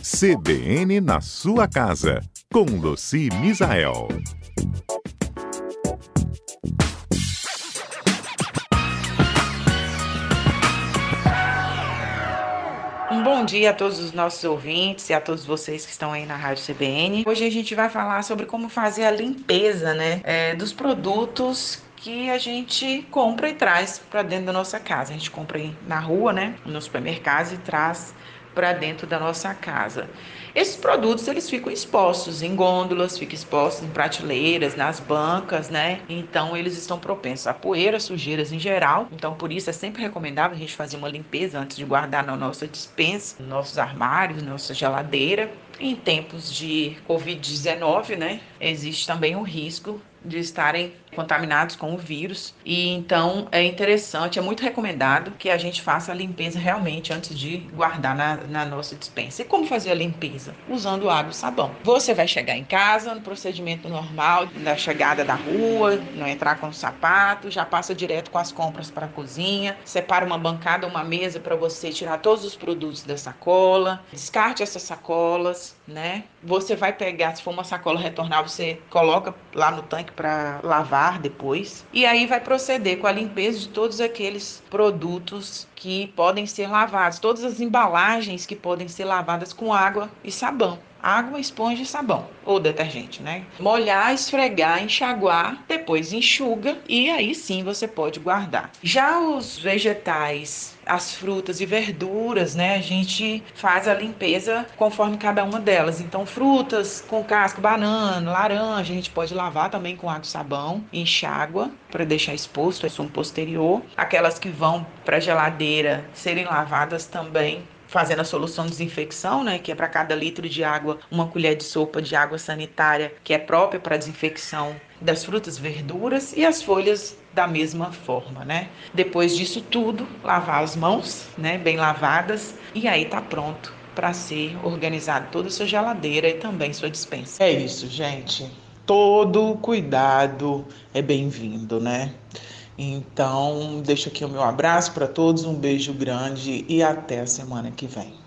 CBN na sua casa, com Luci Misael. Um bom dia a todos os nossos ouvintes e a todos vocês que estão aí na Rádio CBN. Hoje a gente vai falar sobre como fazer a limpeza né, é, dos produtos que a gente compra e traz para dentro da nossa casa. A gente compra na rua, né, no supermercado e traz para dentro da nossa casa. Esses produtos eles ficam expostos em gôndolas, ficam expostos em prateleiras, nas bancas, né? Então eles estão propensos a poeira, sujeiras em geral. Então por isso é sempre recomendável a gente fazer uma limpeza antes de guardar na nossa dispensa, nos nossos armários, nossa geladeira. Em tempos de Covid-19, né, existe também o risco de estarem contaminados com o vírus. E então é interessante, é muito recomendado que a gente faça a limpeza realmente antes de guardar na, na nossa dispensa. E como fazer a limpeza? Usando água e sabão. Você vai chegar em casa no procedimento normal da chegada da rua, não entrar com o sapato, já passa direto com as compras para a cozinha, separa uma bancada, uma mesa para você tirar todos os produtos da sacola, descarte essas sacolas, né? Você vai pegar, se for uma sacola retornável, você coloca lá no tanque para lavar depois. E aí vai proceder com a limpeza de todos aqueles produtos que podem ser lavados, todas as embalagens que podem ser lavadas com água e sabão água, esponja e sabão ou detergente, né? Molhar, esfregar, enxaguar, depois enxuga e aí sim você pode guardar. Já os vegetais, as frutas e verduras, né? A gente faz a limpeza conforme cada uma delas. Então, frutas com casca, banana, laranja, a gente pode lavar também com água e sabão, enxágua para deixar exposto é sumo posterior. Aquelas que vão para geladeira serem lavadas também fazendo a solução de desinfecção, né, que é para cada litro de água uma colher de sopa de água sanitária, que é própria para desinfecção das frutas, verduras e as folhas da mesma forma, né? Depois disso tudo, lavar as mãos, né, bem lavadas, e aí tá pronto para ser organizado toda a sua geladeira e também sua dispensa. É isso, gente. Todo cuidado é bem-vindo, né? Então, deixo aqui o meu abraço para todos, um beijo grande e até a semana que vem.